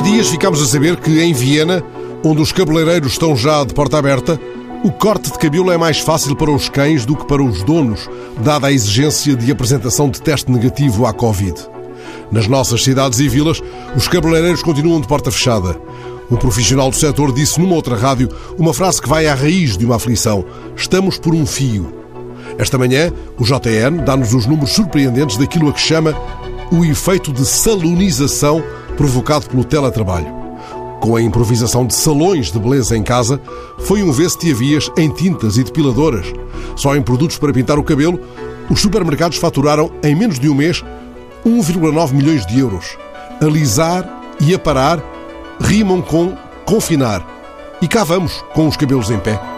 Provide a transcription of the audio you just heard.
dias ficámos a saber que em Viena, onde os cabeleireiros estão já de porta aberta, o corte de cabelo é mais fácil para os cães do que para os donos, dada a exigência de apresentação de teste negativo à Covid. Nas nossas cidades e vilas, os cabeleireiros continuam de porta fechada. Um profissional do setor disse numa outra rádio uma frase que vai à raiz de uma aflição: Estamos por um fio. Esta manhã, o JN dá-nos os números surpreendentes daquilo a que chama o efeito de salonização provocado pelo teletrabalho. Com a improvisação de salões de beleza em casa, foi um vê-se-te-avias em tintas e depiladoras. Só em produtos para pintar o cabelo, os supermercados faturaram, em menos de um mês, 1,9 milhões de euros. Alisar e aparar rimam com confinar. E cá vamos, com os cabelos em pé.